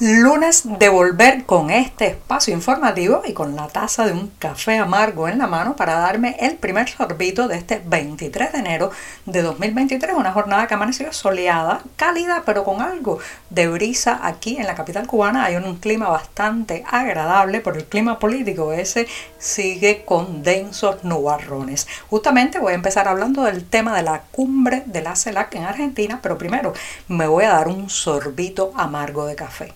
Lunes de volver con este espacio informativo y con la taza de un café amargo en la mano para darme el primer sorbito de este 23 de enero de 2023, una jornada que amaneció soleada, cálida, pero con algo de brisa aquí en la capital cubana. Hay un clima bastante agradable, pero el clima político ese sigue con densos nubarrones. Justamente voy a empezar hablando del tema de la cumbre de la CELAC en Argentina, pero primero me voy a dar un sorbito amargo de café.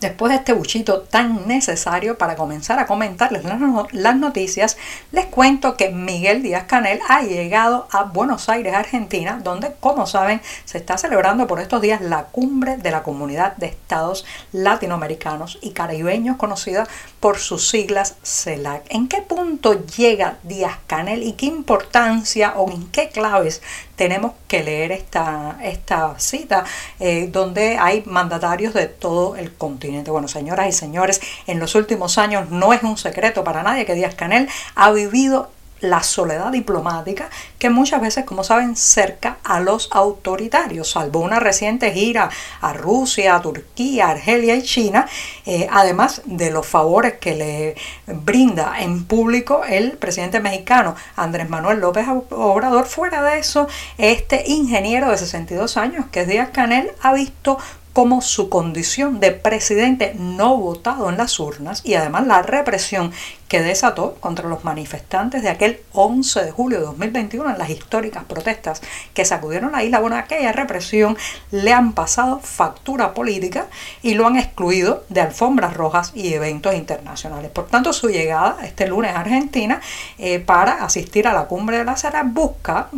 Después de este buchito tan necesario para comenzar a comentarles las noticias, les cuento que Miguel Díaz Canel ha llegado a Buenos Aires, Argentina, donde, como saben, se está celebrando por estos días la cumbre de la Comunidad de Estados Latinoamericanos y Caribeños, conocida por sus siglas CELAC. ¿En qué punto llega Díaz Canel y qué importancia o en qué claves tenemos que leer esta, esta cita eh, donde hay mandatarios de todo el continente. Bueno, señoras y señores, en los últimos años no es un secreto para nadie que Díaz Canel ha vivido la soledad diplomática que muchas veces, como saben, cerca a los autoritarios, salvo una reciente gira a Rusia, a Turquía, Argelia y China, eh, además de los favores que le brinda en público el presidente mexicano Andrés Manuel López Obrador. Fuera de eso, este ingeniero de 62 años, que es Díaz Canel, ha visto como su condición de presidente no votado en las urnas y además la represión que desató contra los manifestantes de aquel 11 de julio de 2021 en las históricas protestas que sacudieron la isla. Bueno, aquella represión le han pasado factura política y lo han excluido de alfombras rojas y eventos internacionales. Por tanto, su llegada este lunes a Argentina eh, para asistir a la cumbre de la Sara busca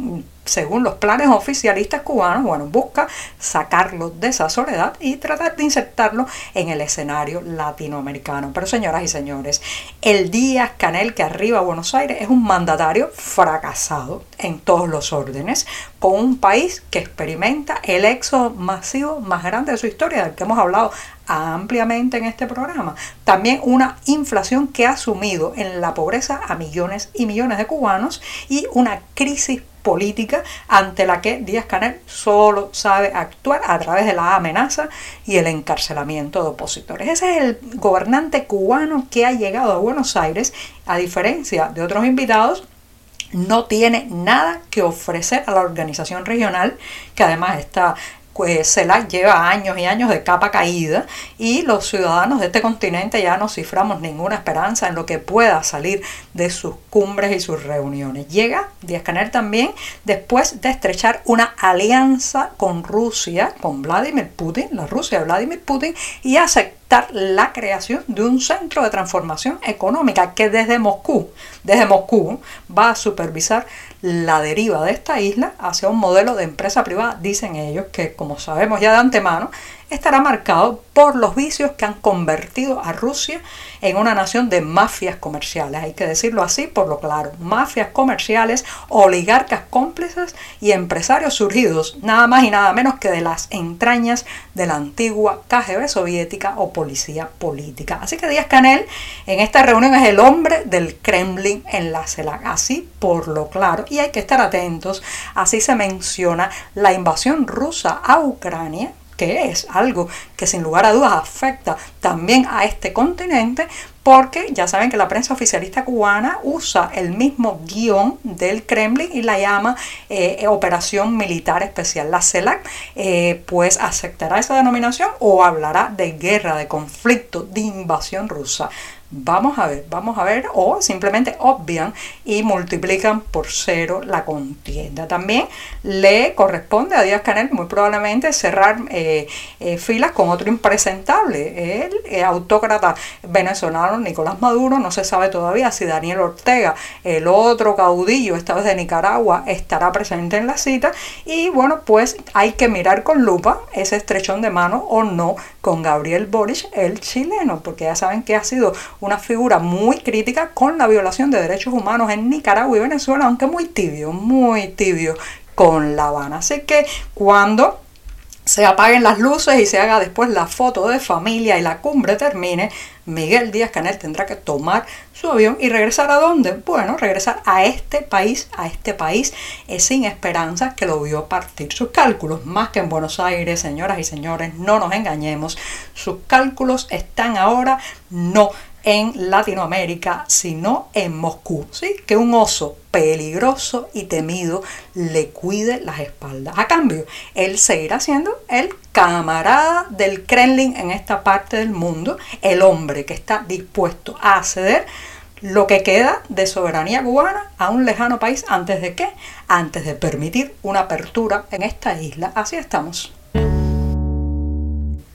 según los planes oficialistas cubanos, bueno, busca sacarlo de esa soledad y tratar de insertarlo en el escenario latinoamericano. Pero señoras y señores, el Díaz Canel que arriba a Buenos Aires es un mandatario fracasado en todos los órdenes, con un país que experimenta el éxodo masivo más grande de su historia, del que hemos hablado ampliamente en este programa. También una inflación que ha sumido en la pobreza a millones y millones de cubanos y una crisis política ante la que Díaz Canel solo sabe actuar a través de la amenaza y el encarcelamiento de opositores. Ese es el gobernante cubano que ha llegado a Buenos Aires, a diferencia de otros invitados no tiene nada que ofrecer a la organización regional, que además está pues CELAC lleva años y años de capa caída y los ciudadanos de este continente ya no ciframos ninguna esperanza en lo que pueda salir de sus cumbres y sus reuniones. Llega Díaz Canel también después de estrechar una alianza con Rusia, con Vladimir Putin, la Rusia de Vladimir Putin, y aceptar la creación de un centro de transformación económica que desde Moscú, desde Moscú va a supervisar la deriva de esta isla hacia un modelo de empresa privada, dicen ellos, que como sabemos ya de antemano, estará marcado por los vicios que han convertido a Rusia en una nación de mafias comerciales. Hay que decirlo así por lo claro. Mafias comerciales, oligarcas cómplices y empresarios surgidos nada más y nada menos que de las entrañas de la antigua KGB soviética o policía política. Así que Díaz Canel en esta reunión es el hombre del Kremlin en la CELAC. Así por lo claro. Y hay que estar atentos. Así se menciona la invasión rusa a Ucrania que es algo que sin lugar a dudas afecta también a este continente, porque ya saben que la prensa oficialista cubana usa el mismo guion del Kremlin y la llama eh, Operación Militar Especial. La CELAC eh, pues aceptará esa denominación o hablará de guerra, de conflicto, de invasión rusa. Vamos a ver, vamos a ver, o simplemente obvian y multiplican por cero la contienda. También le corresponde a Díaz Canel muy probablemente cerrar eh, eh, filas con otro impresentable, el eh, autócrata venezolano Nicolás Maduro. No se sabe todavía si Daniel Ortega, el otro caudillo, esta vez de Nicaragua, estará presente en la cita. Y bueno, pues hay que mirar con lupa ese estrechón de mano o no con Gabriel Boric, el chileno, porque ya saben que ha sido una figura muy crítica con la violación de derechos humanos en Nicaragua y Venezuela, aunque muy tibio, muy tibio con La Habana. Así que cuando se apaguen las luces y se haga después la foto de familia y la cumbre termine, Miguel Díaz Canel tendrá que tomar su avión y regresar a dónde? Bueno, regresar a este país, a este país es sin esperanza que lo vio partir sus cálculos, más que en Buenos Aires, señoras y señores, no nos engañemos, sus cálculos están ahora no en Latinoamérica, sino en Moscú. ¿sí? Que un oso peligroso y temido le cuide las espaldas. A cambio, él seguirá siendo el camarada del Kremlin en esta parte del mundo, el hombre que está dispuesto a ceder lo que queda de soberanía cubana a un lejano país antes de qué? Antes de permitir una apertura en esta isla. Así estamos.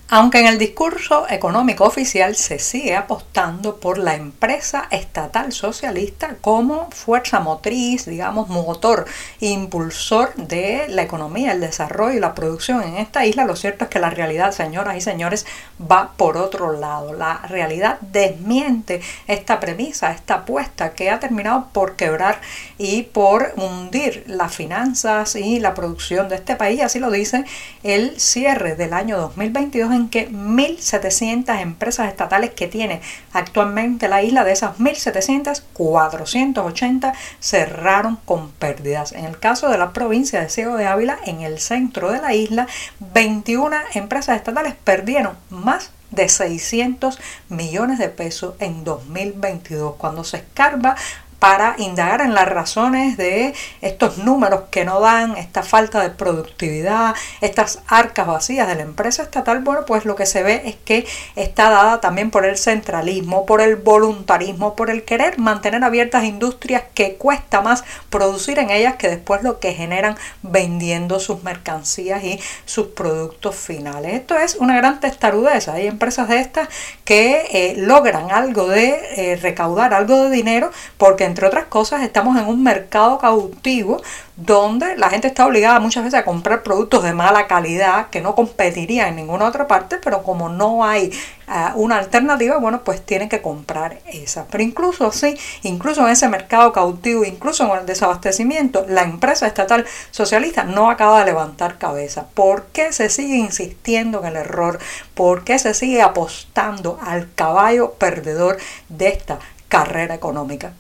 Aunque en el discurso económico oficial se sigue apostando por la empresa estatal socialista como fuerza motriz, digamos, motor, impulsor de la economía, el desarrollo y la producción en esta isla, lo cierto es que la realidad, señoras y señores, va por otro lado. La realidad desmiente esta premisa, esta apuesta que ha terminado por quebrar y por hundir las finanzas y la producción de este país. Así lo dice el cierre del año 2022 en que 1.700 empresas estatales que tiene actualmente la isla, de esas 1.700, 480 cerraron con pérdidas. En el caso de la provincia de Ciego de Ávila, en el centro de la isla, 21 empresas estatales perdieron más de 600 millones de pesos en 2022. Cuando se escarba para indagar en las razones de estos números que no dan, esta falta de productividad, estas arcas vacías de la empresa estatal, bueno, pues lo que se ve es que está dada también por el centralismo, por el voluntarismo, por el querer mantener abiertas industrias que cuesta más producir en ellas que después lo que generan vendiendo sus mercancías y sus productos finales. Esto es una gran testarudeza. Hay empresas de estas que eh, logran algo de eh, recaudar algo de dinero porque entre otras cosas, estamos en un mercado cautivo donde la gente está obligada muchas veces a comprar productos de mala calidad que no competirían en ninguna otra parte, pero como no hay ah, una alternativa, bueno, pues tienen que comprar esa. Pero incluso así, incluso en ese mercado cautivo, incluso en el desabastecimiento, la empresa estatal socialista no acaba de levantar cabeza. ¿Por qué se sigue insistiendo en el error? ¿Por qué se sigue apostando al caballo perdedor de esta carrera económica?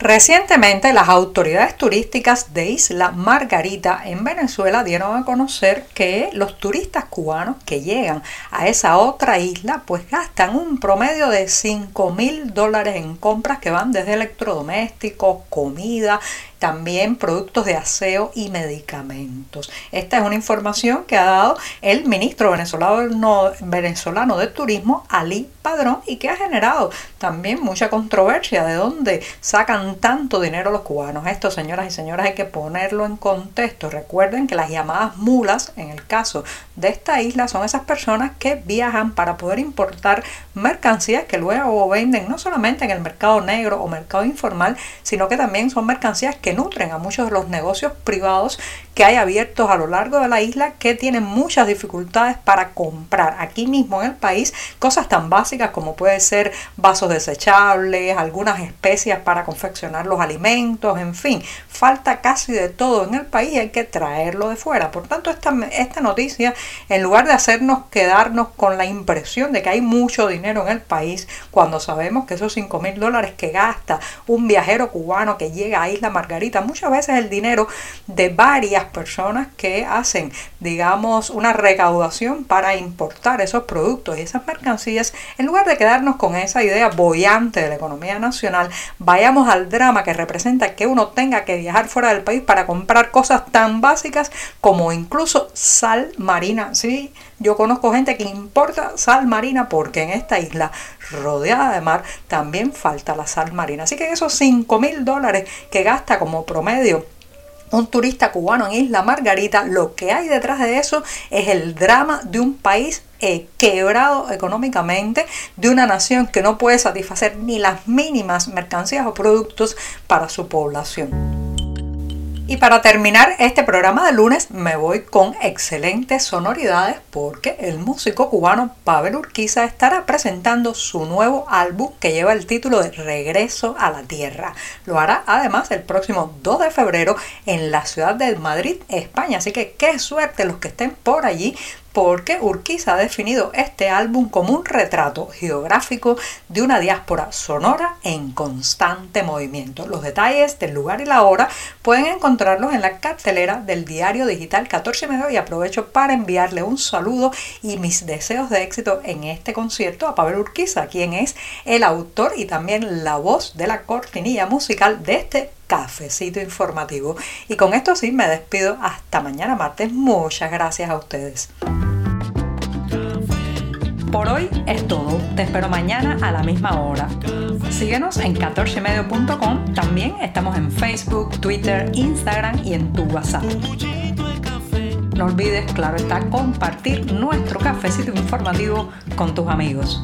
Recientemente las autoridades turísticas de Isla Margarita en Venezuela dieron a conocer que los turistas cubanos que llegan a esa otra isla pues gastan un promedio de 5 mil dólares en compras que van desde electrodomésticos, comida, también productos de aseo y medicamentos. Esta es una información que ha dado el ministro venezolano, de Turismo, Ali Padrón, y que ha generado también mucha controversia de dónde sacan tanto dinero los cubanos. Esto, señoras y señores, hay que ponerlo en contexto. Recuerden que las llamadas mulas, en el caso de esta isla, son esas personas que viajan para poder importar mercancías que luego venden no solamente en el mercado negro o mercado informal, sino que también son mercancías que nutren a muchos de los negocios privados que hay abiertos a lo largo de la isla que tienen muchas dificultades para comprar aquí mismo en el país cosas tan básicas como puede ser vasos desechables, algunas especias para confeccionar los alimentos, en fin, falta casi de todo en el país y hay que traerlo de fuera. Por tanto, esta, esta noticia, en lugar de hacernos quedarnos con la impresión de que hay mucho dinero en el país, cuando sabemos que esos 5 mil dólares que gasta un viajero cubano que llega a Isla Margarita, muchas veces el dinero de varias personas que hacen, digamos, una recaudación para importar esos productos y esas mercancías, en lugar de quedarnos con esa idea bollante de la economía nacional, vayamos al drama que representa que uno tenga que viajar fuera del país para comprar cosas tan básicas como incluso sal marina. Sí, yo conozco gente que importa sal marina porque en esta isla rodeada de mar también falta la sal marina. Así que esos 5 mil dólares que gasta como promedio un turista cubano en Isla Margarita, lo que hay detrás de eso es el drama de un país eh, quebrado económicamente, de una nación que no puede satisfacer ni las mínimas mercancías o productos para su población. Y para terminar este programa de lunes me voy con excelentes sonoridades porque el músico cubano Pavel Urquiza estará presentando su nuevo álbum que lleva el título de Regreso a la Tierra. Lo hará además el próximo 2 de febrero en la ciudad de Madrid, España. Así que qué suerte los que estén por allí porque Urquiza ha definido este álbum como un retrato geográfico de una diáspora sonora en constante movimiento. Los detalles del lugar y la hora pueden encontrarlos en la cartelera del diario digital 14 Medio y aprovecho para enviarle un saludo y mis deseos de éxito en este concierto a Pavel Urquiza, quien es el autor y también la voz de la cortinilla musical de este cafecito informativo. Y con esto sí me despido hasta mañana martes. Muchas gracias a ustedes. Por hoy es todo. Te espero mañana a la misma hora. Síguenos en 14medio.com. También estamos en Facebook, Twitter, Instagram y en tu WhatsApp. No olvides, claro está, compartir nuestro cafecito informativo con tus amigos.